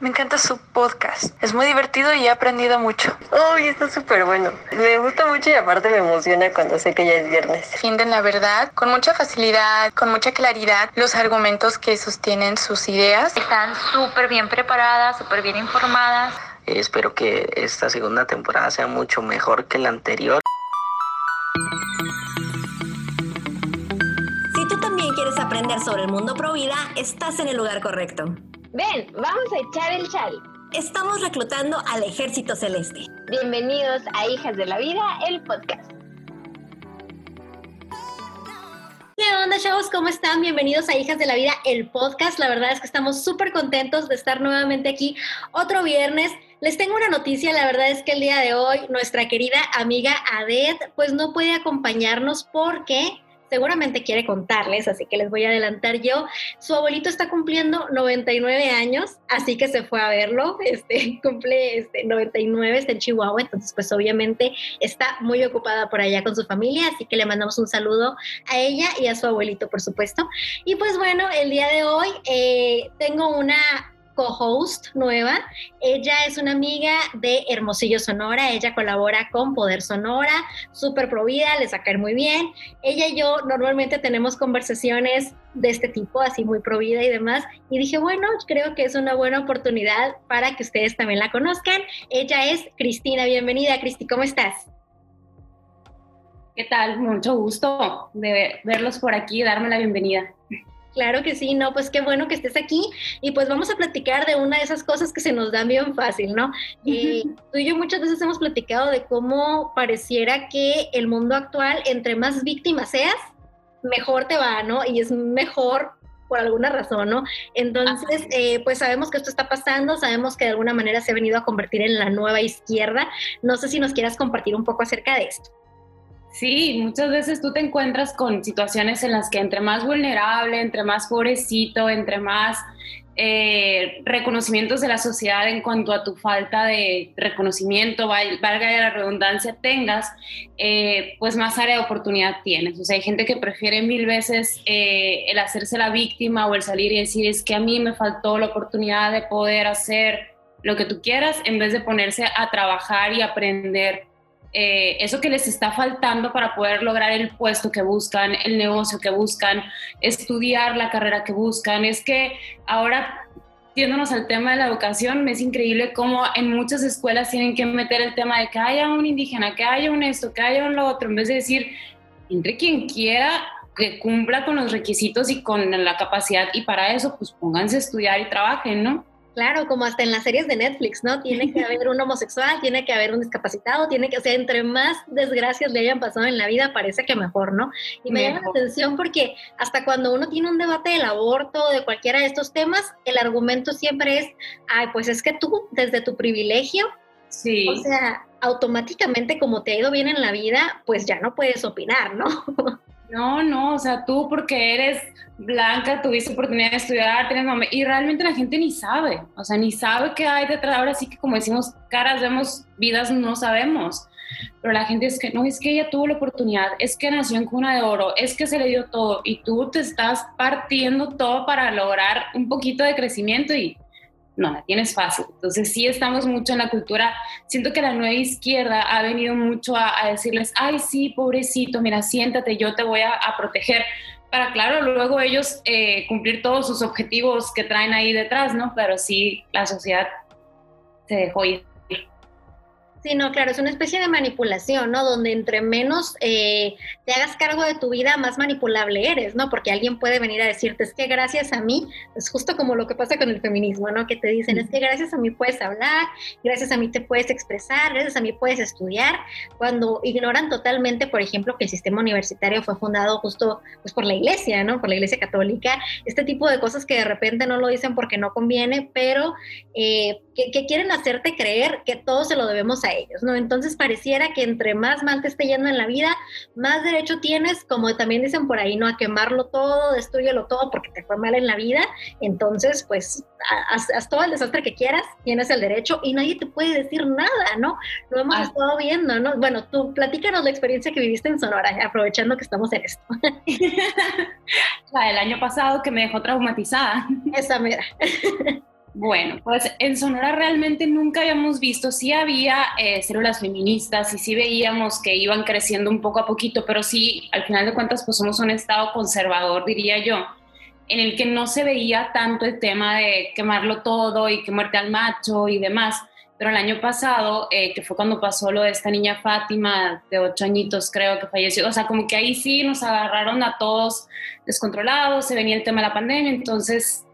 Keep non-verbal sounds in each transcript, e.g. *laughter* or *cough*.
Me encanta su podcast. Es muy divertido y he aprendido mucho. Uy, está súper bueno. Me gusta mucho y aparte me emociona cuando sé que ya es viernes. Defienden la verdad con mucha facilidad, con mucha claridad, los argumentos que sostienen sus ideas. Están súper bien preparadas, súper bien informadas. espero que esta segunda temporada sea mucho mejor que la anterior. Si tú también quieres aprender sobre el mundo pro vida, estás en el lugar correcto. Ven, vamos a echar el chal. Estamos reclutando al Ejército Celeste. Bienvenidos a Hijas de la Vida, el podcast. ¿Qué onda, chavos? ¿Cómo están? Bienvenidos a Hijas de la Vida, el podcast. La verdad es que estamos súper contentos de estar nuevamente aquí otro viernes. Les tengo una noticia, la verdad es que el día de hoy nuestra querida amiga Adet pues no puede acompañarnos porque seguramente quiere contarles, así que les voy a adelantar yo. Su abuelito está cumpliendo 99 años, así que se fue a verlo. *laughs* Este cumple este, 99, está en Chihuahua, entonces pues obviamente está muy ocupada por allá con su familia, así que le mandamos un saludo a ella y a su abuelito, por supuesto. Y pues bueno, el día de hoy eh, tengo una co-host nueva. Ella es una amiga de Hermosillo Sonora, ella colabora con Poder Sonora, súper provida, les va a caer muy bien. Ella y yo normalmente tenemos conversaciones de este tipo, así muy provida y demás, y dije, bueno, creo que es una buena oportunidad para que ustedes también la conozcan. Ella es Cristina, bienvenida, Cristi, ¿cómo estás? ¿Qué tal? Mucho gusto de verlos por aquí, darme la bienvenida. Claro que sí, no, pues qué bueno que estés aquí y pues vamos a platicar de una de esas cosas que se nos dan bien fácil, ¿no? Eh, tú y yo muchas veces hemos platicado de cómo pareciera que el mundo actual, entre más víctimas seas, mejor te va, ¿no? Y es mejor por alguna razón, ¿no? Entonces, eh, pues sabemos que esto está pasando, sabemos que de alguna manera se ha venido a convertir en la nueva izquierda. No sé si nos quieras compartir un poco acerca de esto. Sí, muchas veces tú te encuentras con situaciones en las que entre más vulnerable, entre más pobrecito, entre más eh, reconocimientos de la sociedad en cuanto a tu falta de reconocimiento, valga la redundancia, tengas, eh, pues más área de oportunidad tienes. O sea, hay gente que prefiere mil veces eh, el hacerse la víctima o el salir y decir es que a mí me faltó la oportunidad de poder hacer lo que tú quieras en vez de ponerse a trabajar y aprender eh, eso que les está faltando para poder lograr el puesto que buscan, el negocio que buscan, estudiar la carrera que buscan. Es que ahora, yéndonos al tema de la educación, es increíble cómo en muchas escuelas tienen que meter el tema de que haya un indígena, que haya un esto, que haya un lo otro, en vez de decir, entre quien quiera que cumpla con los requisitos y con la capacidad y para eso pues pónganse a estudiar y trabajen, ¿no? Claro, como hasta en las series de Netflix, ¿no? Tiene que haber un homosexual, tiene que haber un discapacitado, tiene que, o sea, entre más desgracias le hayan pasado en la vida, parece que mejor, ¿no? Y me llama la atención porque hasta cuando uno tiene un debate del aborto, de cualquiera de estos temas, el argumento siempre es, ay, pues es que tú, desde tu privilegio, sí. o sea, automáticamente como te ha ido bien en la vida, pues ya no puedes opinar, ¿no? No, no, o sea, tú porque eres blanca, tuviste oportunidad de estudiar, tienes y realmente la gente ni sabe, o sea, ni sabe qué hay detrás. Ahora sí que como decimos, caras vemos, vidas no sabemos. Pero la gente es que no, es que ella tuvo la oportunidad, es que nació en cuna de oro, es que se le dio todo y tú te estás partiendo todo para lograr un poquito de crecimiento y no, la tienes fácil. Entonces sí estamos mucho en la cultura. Siento que la nueva izquierda ha venido mucho a, decirles, ay, sí, pobrecito, mira, siéntate, yo te voy a, proteger. Para, claro, luego ellos eh, cumplir todos sus objetivos que traen ahí detrás, ¿no? Pero sí, la sociedad se dejó ir. Sí, no, claro, es una especie de manipulación, ¿no? Donde entre menos eh, te hagas cargo de tu vida, más manipulable eres, ¿no? Porque alguien puede venir a decirte, es que gracias a mí, es justo como lo que pasa con el feminismo, ¿no? Que te dicen, es que gracias a mí puedes hablar, gracias a mí te puedes expresar, gracias a mí puedes estudiar, cuando ignoran totalmente, por ejemplo, que el sistema universitario fue fundado justo pues, por la iglesia, ¿no? Por la iglesia católica, este tipo de cosas que de repente no lo dicen porque no conviene, pero eh, que, que quieren hacerte creer que todo se lo debemos a ellos, ¿no? Entonces pareciera que entre más mal te esté yendo en la vida, más derecho tienes, como también dicen por ahí, ¿no? A quemarlo todo, destruyelo todo porque te fue mal en la vida. Entonces, pues, haz, todo el desastre que quieras, tienes el derecho y nadie te puede decir nada, ¿no? Lo hemos ah. estado viendo, ¿no? Bueno, tú platícanos la experiencia que viviste en Sonora, aprovechando que estamos en esto. *laughs* la del año pasado que me dejó traumatizada. Esa mira. Bueno, pues en Sonora realmente nunca habíamos visto, sí había eh, células feministas y sí veíamos que iban creciendo un poco a poquito, pero sí, al final de cuentas, pues somos un estado conservador, diría yo, en el que no se veía tanto el tema de quemarlo todo y que muerte al macho y demás. Pero el año pasado, eh, que fue cuando pasó lo de esta niña Fátima, de ocho añitos creo que falleció, o sea, como que ahí sí nos agarraron a todos descontrolados, se venía el tema de la pandemia, entonces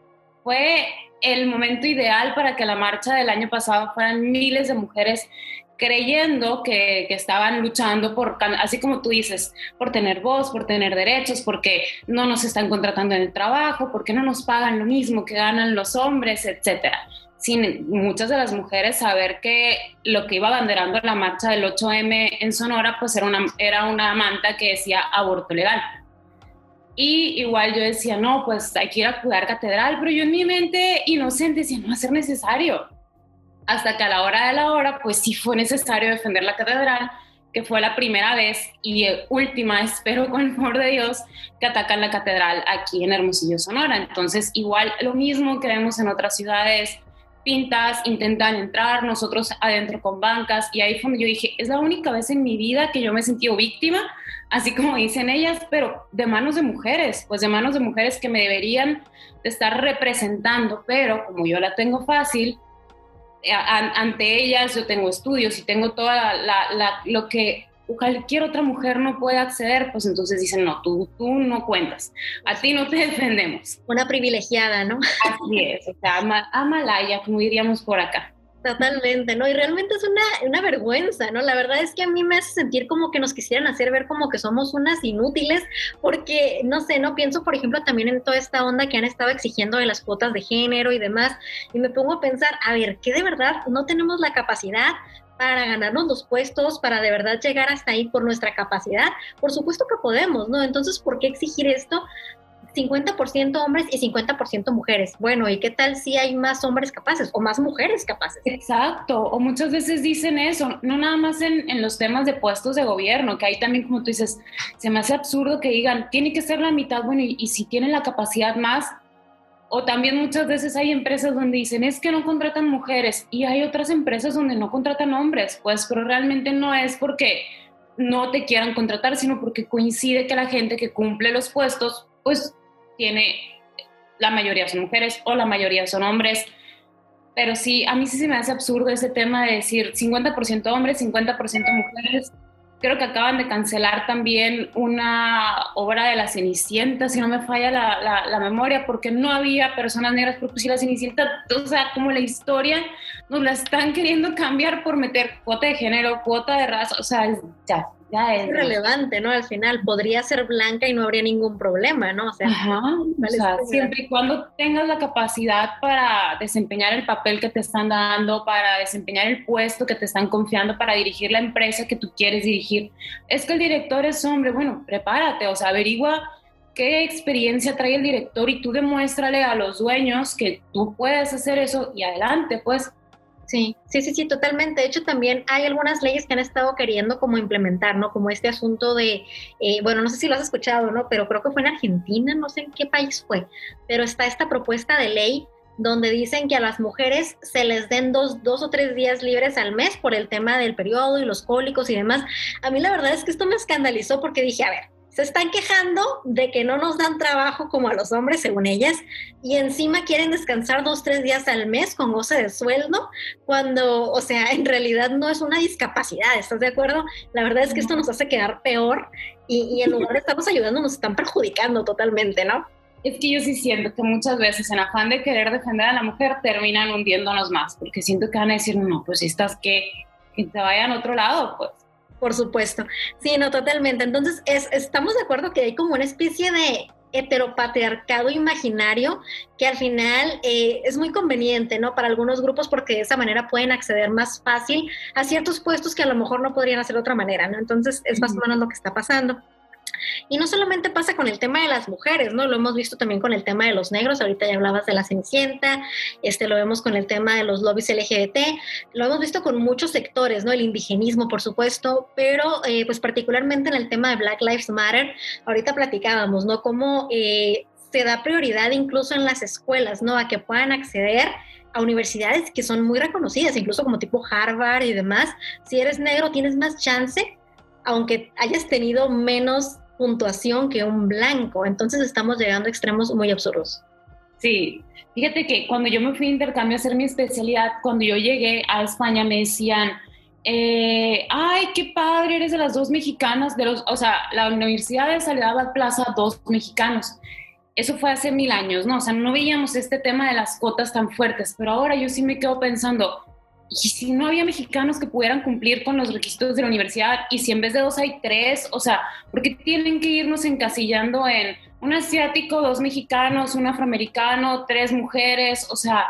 fue el momento ideal para que la marcha del año pasado fueran miles de mujeres creyendo que, estaban luchando por, así como tú dices, por tener voz, por tener derechos, porque no nos están contratando en el trabajo, porque no nos pagan lo mismo que ganan los hombres, etcétera sin muchas de las mujeres saber que lo que iba banderando la marcha del 8M en Sonora, pues era una, era una manta que decía aborto legal. Y igual yo decía, no, pues hay que ir a cuidar catedral, pero yo en mi mente inocente decía, no va a ser necesario. Hasta que a la hora de la hora, pues sí fue necesario defender la catedral, que fue la primera vez y última, espero *laughs* con el favor de Dios, que atacan la catedral aquí en Hermosillo, Sonora. Entonces, igual lo mismo que vemos en otras ciudades, pintas, intentan entrar, nosotros adentro con bancas, y ahí fue donde yo dije, es la única vez en mi vida que yo me he sentido víctima, así como dicen ellas, pero de manos de mujeres, pues de manos de mujeres que me deberían de estar representando, pero como yo la tengo fácil, ante ellas yo tengo estudios y tengo toda la, lo que cualquier otra mujer no puede acceder, pues entonces dicen, no, tú, tú no cuentas, a ti no te *laughs* defendemos. Una privilegiada, ¿no? Así es, o sea, amalaya, como diríamos por acá. Totalmente, ¿no? Y realmente es una, una, vergüenza, ¿no? La verdad es que a mí me hace sentir como que nos quisieran hacer ver como que somos unas inútiles, porque, no sé, no pienso, por ejemplo, también en toda esta onda que han estado exigiendo de las cuotas de género y demás, y me pongo a pensar, a ver, ¿qué de verdad no tenemos la capacidad para ganarnos los puestos, para de verdad llegar hasta ahí por nuestra capacidad? Por supuesto que podemos, ¿no? Entonces, ¿por qué exigir esto? 50% hombres y 50% mujeres. Bueno, ¿y qué tal si hay más hombres capaces o más mujeres capaces? Exacto, o muchas veces dicen eso, no nada más en, en, los temas de puestos de gobierno, que ahí también, como tú dices, se me hace absurdo que digan, tiene que ser la mitad, bueno, y, y si tienen la capacidad más, o también muchas veces hay empresas donde dicen es que no contratan mujeres y hay otras empresas donde no contratan hombres, pues pero realmente no es porque no te quieran contratar, sino porque coincide que la gente que cumple los puestos, pues tiene, la mayoría son mujeres o la mayoría son hombres. Pero sí, a mí sí se me hace absurdo ese tema de decir 50% hombres, 50% mujeres creo que acaban de cancelar también una obra de la Cenicienta, si no me falla la, la, memoria, porque no había personas negras, porque si la Cenicienta, o sea, como la historia nos la están queriendo cambiar por meter cuota de género, cuota de raza, o sea, ya, es relevante, ¿no? Al final podría ser blanca y no habría ningún problema, ¿no? O sea, siempre y cuando tengas la capacidad para desempeñar el papel que te están dando, para desempeñar el puesto que te están confiando, para dirigir la empresa que tú quieres dirigir. Es que el director es hombre, bueno, prepárate, o sea, averigua qué experiencia trae el director y tú demuéstrale a los dueños que tú puedes hacer eso y adelante, pues Sí, sí, sí, sí, totalmente. De hecho, también hay algunas leyes que han estado queriendo como implementar, ¿no? Como este asunto de, eh, bueno, no sé si lo has escuchado, ¿no? Pero creo que fue en Argentina, no sé en qué país fue, pero está esta propuesta de ley donde dicen que a las mujeres se les den dos, dos o tres días libres al mes por el tema del periodo y los cólicos y demás. A mí la verdad es que esto me escandalizó porque dije, a ver, se están quejando de que no nos dan trabajo como a los hombres, según ellas, y encima quieren descansar dos, tres días al mes con goce de sueldo, cuando, o sea, en realidad no es una discapacidad, ¿estás de acuerdo? La verdad es que esto nos hace quedar peor y, y en lugar de estarnos ayudando, nos están perjudicando totalmente, ¿no? Es que yo sí siento que muchas veces en afán de querer defender a la mujer terminan hundiéndonos más, porque siento que van a decir, no, pues si estás que, que te vayan a otro lado, pues por supuesto. Sí, no, totalmente. Entonces, es, estamos de acuerdo que hay como una especie de heteropatriarcado imaginario que al final eh, es muy conveniente, ¿no? Para algunos grupos porque de esa manera pueden acceder más fácil a ciertos puestos que a lo mejor no podrían hacer de otra manera, ¿no? Entonces es más o menos lo que está pasando. Y no solamente pasa con el tema de las mujeres, ¿no? Lo hemos visto también con el tema de los negros, ahorita ya hablabas de la Cenicienta, este, lo vemos con el tema de los lobbies LGBT, lo hemos visto con muchos sectores, ¿no? El indigenismo, por supuesto, pero eh, pues particularmente en el tema de Black Lives Matter, ahorita platicábamos, ¿no? Cómo eh, se da prioridad incluso en las escuelas, ¿no? A que puedan acceder a universidades que son muy reconocidas, incluso como tipo Harvard y demás. Si eres negro, tienes más chance, aunque hayas tenido menos puntuación que un blanco. Entonces estamos llegando a extremos muy absurdos. Sí, fíjate que cuando yo me fui a intercambio a hacer mi especialidad, cuando yo llegué a España me decían, eh, ay, qué padre, eres de las dos mexicanas, de los, o sea, la Universidad de Salida Plaza, dos mexicanos. Eso fue hace mil años, ¿no? O sea, no veíamos este tema de las cuotas tan fuertes, pero ahora yo sí me quedo pensando, ¿y si no había mexicanos que pudieran cumplir con los requisitos de la universidad? ¿Y si en vez de dos hay tres? O sea, ¿por qué tienen que irnos encasillando en un asiático, dos mexicanos, un afroamericano, tres mujeres? O sea,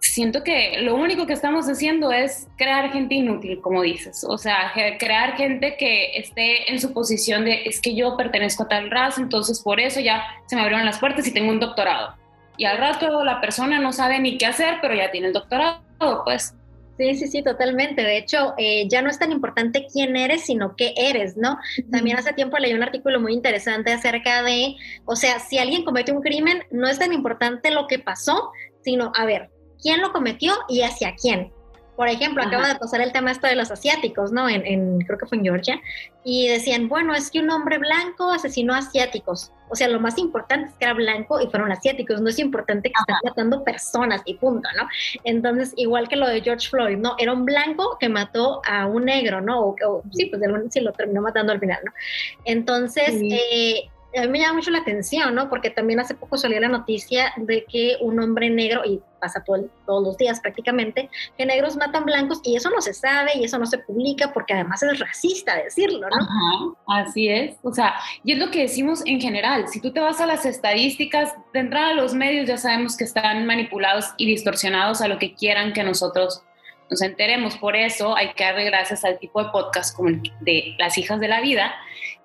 siento que lo único que estamos haciendo es crear gente inútil, como dices. O sea, crear gente que esté en su posición de es que yo pertenezco a tal raza, entonces por eso ya se me abrieron las puertas y tengo un doctorado. Y al rato la persona no sabe ni qué hacer, pero ya tiene el doctorado, pues. Sí, sí, sí, totalmente. De hecho, eh, ya no es tan importante quién eres, sino qué eres, ¿no? También hace tiempo leí un artículo muy interesante acerca de, o sea, si alguien comete un crimen, no es tan importante lo que pasó, sino, a ver, quién lo cometió y hacia quién. Por ejemplo, acaba de pasar el tema esto de los asiáticos, ¿no? En, creo que fue en Georgia. Y decían, bueno, es que un hombre blanco asesinó a asiáticos. O sea, lo más importante es que era blanco y fueron asiáticos. No es importante que estén matando personas y punto, ¿no? Entonces, igual que lo de George Floyd, ¿no? Era un blanco que mató a un negro, ¿no? O, sí, pues sí lo terminó matando al final, ¿no? Entonces, eh, a mí me llama mucho la atención, ¿no? Porque también hace poco salió la noticia de que un hombre negro, y pasa todo, todos los días prácticamente, que negros matan blancos y eso no se sabe y eso no se publica porque además es racista decirlo, ¿no? Ajá, así es. O sea, y es lo que decimos en general. Si tú te vas a las estadísticas, de entrada los medios ya sabemos que están manipulados y distorsionados a lo que quieran que nosotros nos enteremos. Por eso hay que darle gracias al tipo de podcast como el de Las Hijas de la Vida,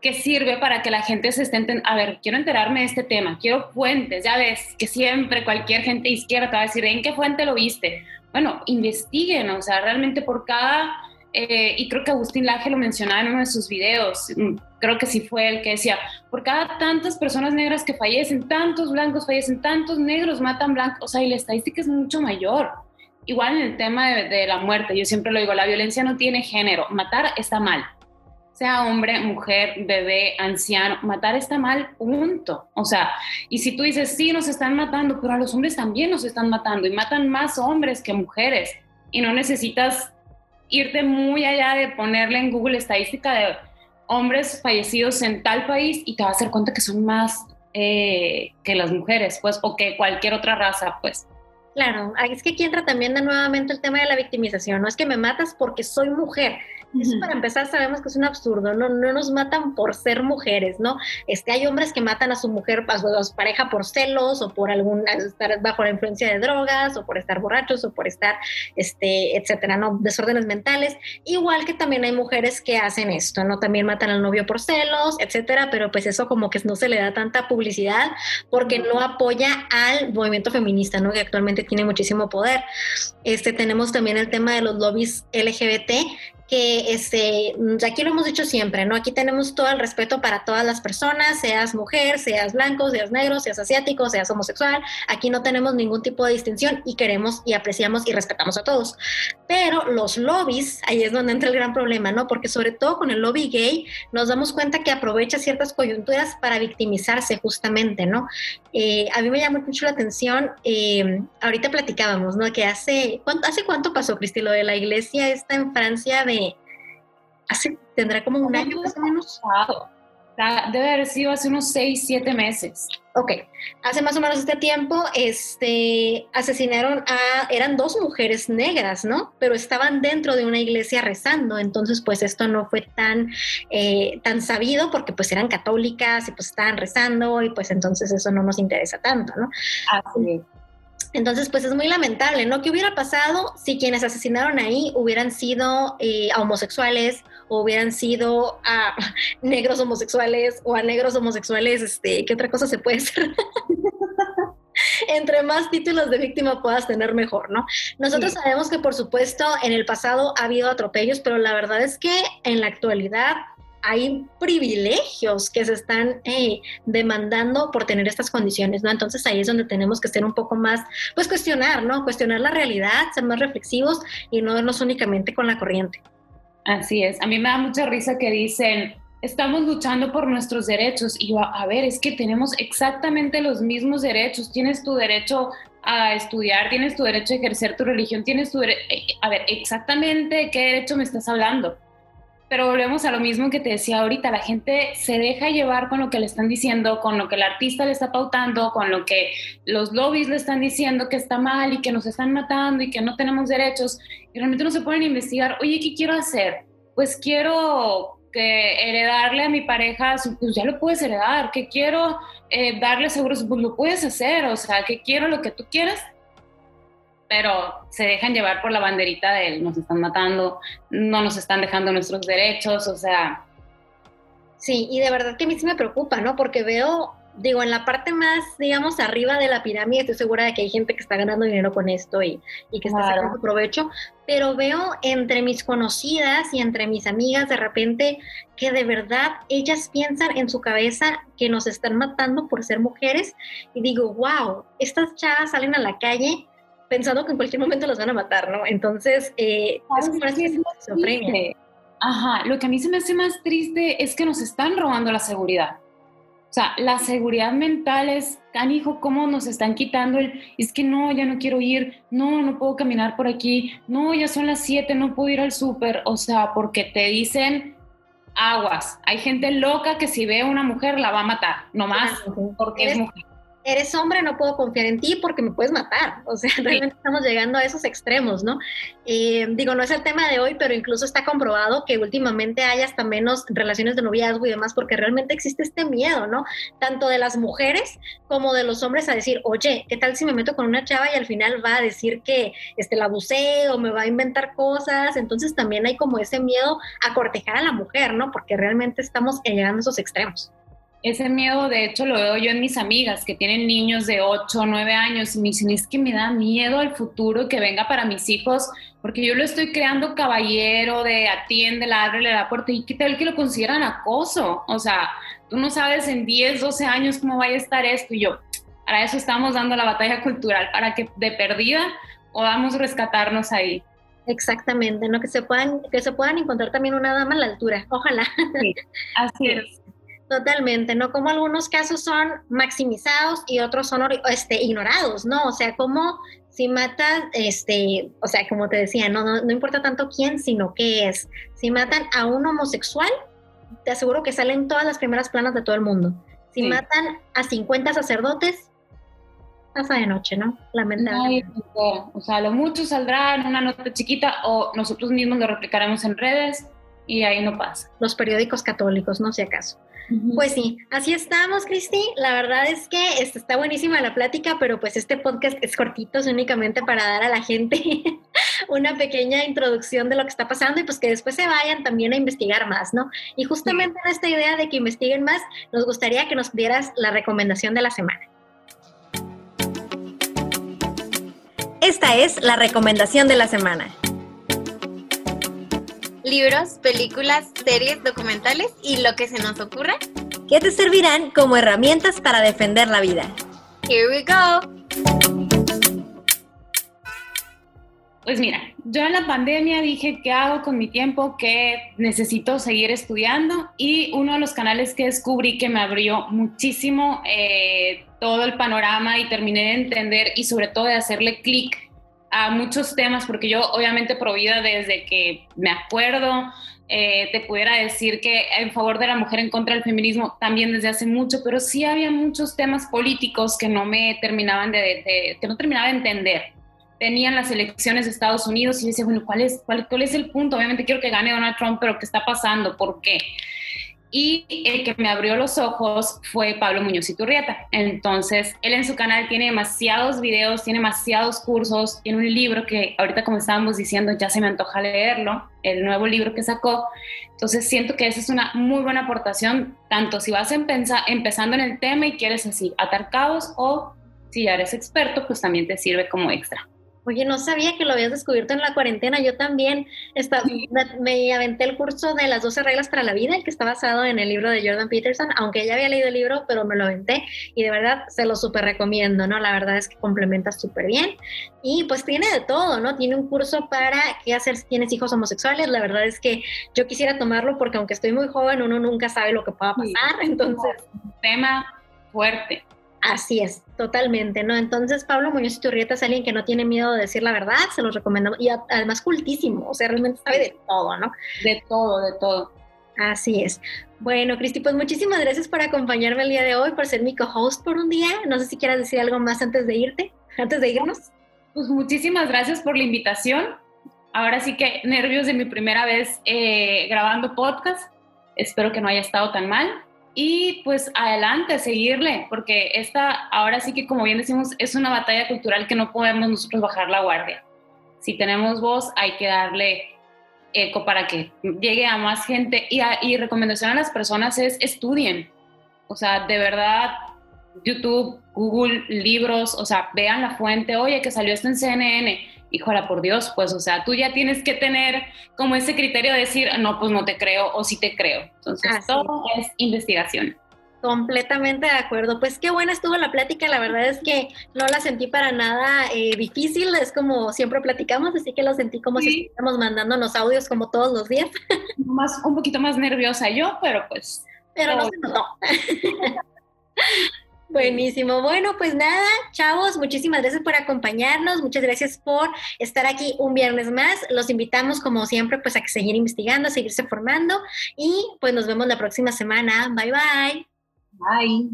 que sirve para que la gente se esté a ver, quiero enterarme de este tema, quiero fuentes, ya ves que siempre cualquier gente izquierda te va a decir, ¿en qué fuente lo viste? Bueno, investiguen, o sea, realmente por cada, eh, y creo que Agustín Laje lo mencionaba en uno de sus videos, mm, creo que sí fue el que decía, por cada tantas personas negras que fallecen, tantos blancos fallecen, tantos negros matan blancos, o sea, y la estadística es mucho mayor. Igual en el tema de, de la muerte, yo siempre lo digo, la violencia no tiene género, matar está mal, sea hombre, mujer, bebé, anciano, matar está mal, punto. O sea, y si tú dices, sí, nos están matando, pero a los hombres también nos están matando y matan más hombres que mujeres. Y no necesitas irte muy allá de ponerle en Google estadística de hombres fallecidos en tal país y te vas a dar cuenta que son más eh, que las mujeres, pues, o que cualquier otra raza, pues. Claro, es que aquí entra también de nuevamente el tema de la victimización. No es que me matas porque soy mujer, eso para empezar sabemos que es un absurdo, no, no nos matan por ser mujeres, ¿no? Este, hay hombres que matan a su mujer, a su, pareja por celos o por algún, estar bajo la influencia de drogas o por estar borrachos o por estar, este, etcétera, ¿no? Desórdenes mentales. Igual que también hay mujeres que hacen esto, ¿no? También matan al novio por celos, etcétera, pero pues eso como que no se le da tanta publicidad porque no apoya al movimiento feminista, ¿no? Que actualmente tiene muchísimo poder. Este, tenemos también el tema de los lobbies LGBT que este, aquí lo hemos dicho siempre, ¿no? Aquí tenemos todo el respeto para todas las personas, seas mujer, seas blanco, seas negro, seas asiático, seas homosexual. Aquí no tenemos ningún tipo de distinción y queremos y apreciamos y respetamos a todos. Pero los lobbies, ahí es donde entra el gran problema, ¿no? Porque sobre todo con el lobby gay nos damos cuenta que aprovecha ciertas coyunturas para victimizarse justamente, ¿no? Eh, a mí me llama mucho la atención, eh, ahorita platicábamos, ¿no? Que hace, ¿cuánto, ¿hace cuánto pasó, Cristi, lo de la iglesia esta en Francia de hace, tendrá como un año más o menos. Debe haber sido hace unos seis, siete meses. Ok, hace más o menos este tiempo, este, asesinaron a, eran dos mujeres negras, ¿no? Pero estaban dentro de una iglesia rezando, entonces pues esto no fue tan, eh, tan sabido porque pues eran católicas y pues estaban rezando y pues entonces eso no nos interesa tanto, ¿no? Así es. Entonces, pues es muy lamentable, ¿no? ¿Qué hubiera pasado si quienes asesinaron ahí hubieran sido eh, a homosexuales o hubieran sido a *laughs* negros homosexuales o a negros homosexuales? Este, ¿Qué otra cosa se puede hacer? *laughs* Entre más títulos de víctima puedas tener, mejor, ¿no? Nosotros sabemos que, por supuesto, en el pasado ha habido atropellos, pero la verdad es que en la actualidad hay privilegios que se están eh, demandando por tener estas condiciones, ¿no? Entonces ahí es donde tenemos que ser un poco más, pues cuestionar, ¿no? Cuestionar la realidad, ser más reflexivos y no vernos únicamente con la corriente. Así es. A mí me da mucha risa que dicen, estamos luchando por nuestros derechos. Y yo, a ver, es que tenemos exactamente los mismos derechos. Tienes tu derecho a estudiar, tienes tu derecho a ejercer tu religión, tienes tu derecho... Eh, a ver, exactamente qué derecho me estás hablando. Pero volvemos a lo mismo que te decía ahorita, la gente se deja llevar con lo que le están diciendo, con lo que el artista le está pautando, con lo que los lobbies le están diciendo que está mal y que nos están matando y que no tenemos derechos. Y realmente no se pueden investigar, oye, ¿qué quiero hacer? Pues quiero que heredarle a mi pareja, pues ya lo puedes heredar, que quiero eh, darle seguros, pues lo puedes hacer, o sea, que quiero lo que tú quieras, pero se dejan llevar por la banderita de nos están matando, no nos están dejando nuestros derechos, o sea. Sí, y de verdad que a mí sí me preocupa, ¿no? Porque veo, digo, en la parte más, digamos, arriba de la pirámide, estoy segura de que hay gente que está ganando dinero con esto y, y que está sacando provecho, pero veo entre mis conocidas y entre mis amigas de repente que de verdad ellas piensan en su cabeza que nos están matando por ser mujeres y digo, wow, estas chavas salen a la calle pensando que en cualquier momento los van a matar, ¿no? Entonces, eh, parece es Ajá, lo que a mí se me hace más triste es que nos están robando la seguridad. O sea, la seguridad mental es, canijo, cómo nos están quitando el, es que no, ya no quiero ir, no, no puedo caminar por aquí, no, ya son las 7, no puedo ir al súper, o sea, porque te dicen aguas. Hay gente loca que si ve a una mujer la va a matar, nomás porque es mujer eres hombre, no puedo confiar en ti porque me puedes matar. O sea, *laughs* realmente estamos llegando a esos extremos, ¿no? Eh, digo, no es el tema de hoy, pero incluso está comprobado que últimamente hay hasta menos relaciones de noviazgo y demás porque realmente existe este miedo, ¿no? Tanto de las mujeres como de los hombres a decir, oye, ¿qué tal si me meto con una chava y al final va a decir que este, la abusé o me va a inventar cosas? Entonces también hay como ese miedo a cortejar a la mujer, ¿no? Porque realmente estamos llegando a esos extremos. Ese miedo, de hecho, lo veo yo en mis amigas que tienen niños de 8 o 9 años y me dicen, es que me da miedo al futuro que venga para mis hijos, porque yo lo estoy creando caballero, de atiende, ábrele la puerta, y qué tal que lo consideran acoso. O sea, tú no sabes en 10, 12 años cómo vaya a estar esto. Y yo, para eso estamos dando la batalla cultural, para que de perdida podamos rescatarnos ahí. Exactamente, ¿no? Que se puedan, que se puedan encontrar también una dama a la altura, ojalá. Sí, así *laughs* es. Totalmente, ¿no? Como algunos casos son maximizados y otros son este, ignorados, ¿no? O sea, como si matas, este, o sea, como te decía, no, no, importa tanto quién, sino qué es. Si matan a un homosexual, te aseguro que salen todas las primeras planas de todo el mundo. Si matan a 50 sacerdotes, pasa de noche, ¿no? Lamentablemente. o sea, lo mucho saldrá en una nota chiquita o nosotros mismos lo replicaremos en redes y ahí no pasa. Los periódicos católicos, no sé acaso. Pues sí, así estamos, Cristi. La verdad es que este, está buenísima la plática, pero pues este podcast es cortito, es únicamente para dar a la gente *laughs* una pequeña introducción de lo que está pasando y pues que después se vayan también a investigar más, ¿no? Y justamente en esta idea de que investiguen más, nos gustaría que nos dieras la recomendación de la semana. Esta es la recomendación de la semana libros, películas, series, documentales y lo que se nos ocurra. Que te servirán como herramientas para defender la vida. Here we go. Pues mira, yo en la pandemia dije, ¿qué hago con mi tiempo? Que necesito seguir estudiando y uno de los canales que descubrí que me abrió muchísimo eh, todo el panorama y terminé de entender y sobre todo de hacerle clic a muchos temas, porque yo obviamente provida desde que me acuerdo, eh, te pudiera decir que en favor de la mujer en contra del feminismo también desde hace mucho, pero sí había muchos temas políticos que no me terminaban de, que no terminaba de entender. Tenían las elecciones de Estados Unidos y yo decía, bueno, ¿cuál es, cuál, ¿cuál es el punto? Obviamente quiero que gane Donald Trump, pero ¿qué está pasando? ¿Por qué? Y el que me abrió los ojos fue Pablo Muñoz Iturrieta. Entonces, él en su canal tiene demasiados videos, tiene demasiados cursos, tiene un libro que ahorita como estábamos diciendo ya se me antoja leerlo, el nuevo libro que sacó. Entonces, siento que esa es una muy buena aportación, tanto si vas empezando en el tema y quieres así atar cabos o si ya eres experto, pues también te sirve como extra. Oye, no sabía que lo habías descubierto en la cuarentena. Yo también me, me aventé el curso de las 12 reglas para la vida, el que está basado en el libro de Jordan Peterson, aunque ya había leído el libro, pero me lo aventé y de verdad se lo súper recomiendo, ¿no? La verdad es que complementa súper bien. Y pues tiene de todo, ¿no? Tiene un curso para qué hacer si tienes hijos homosexuales. La verdad es que yo quisiera tomarlo porque aunque estoy muy joven, uno nunca sabe lo que pueda pasar. Entonces, Tema fuerte. Así es, totalmente, ¿no? Entonces, Pablo Muñoz Iturrieta es alguien que no tiene miedo de decir la verdad, se los recomendamos, y además cultísimo, o sea, realmente sabe de todo, ¿no? De todo, de todo. Así es. Bueno, Cristi, pues muchísimas gracias por acompañarme el día de hoy, por ser mi co-host por un día. No sé si quieras decir algo más antes de irte, antes de irnos. Pues muchísimas gracias por la invitación. Ahora sí que nervios de mi primera vez eh, grabando podcast. Espero que no haya estado tan mal. Y pues adelante, seguirle, porque esta, ahora sí que como bien decimos, es una batalla cultural que no podemos nosotros bajar la guardia. Si tenemos voz, hay que darle eco para que llegue a más gente. Y, recomendación a las personas es estudien. O sea, de verdad, YouTube, Google, libros, o sea, vean la fuente, oye, que salió esto en CNN, híjola, por Dios, pues, o sea, tú ya tienes que tener como ese criterio de decir, no, pues no te creo o sí te creo. Entonces, Así todo es investigación. Completamente de acuerdo. Pues qué buena estuvo la plática. La verdad es que no la sentí para nada eh, difícil. Es como siempre platicamos, así que lo sentí como si Sí. estuviéramos mandándonos audios como todos los días. *laughs* Más, un poquito más nerviosa yo, pero pues Pero no se notó. *laughs* Buenísimo. Bueno, pues nada, chavos, muchísimas gracias por acompañarnos, muchas gracias por estar aquí un viernes más. Los invitamos, como siempre, pues a que seguir investigando, a seguirse formando y pues nos vemos la próxima semana. Bye bye. Bye.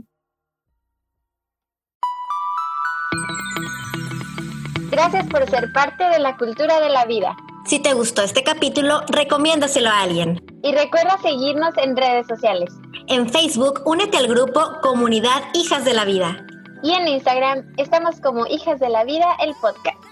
Gracias por ser parte de la cultura de la vida. Si te gustó este capítulo, recomiéndaselo a alguien. Y recuerda seguirnos en redes sociales. En Facebook, únete al grupo Comunidad Hijas de la Vida. Y en Instagram estamos como Hijas de la Vida, el podcast.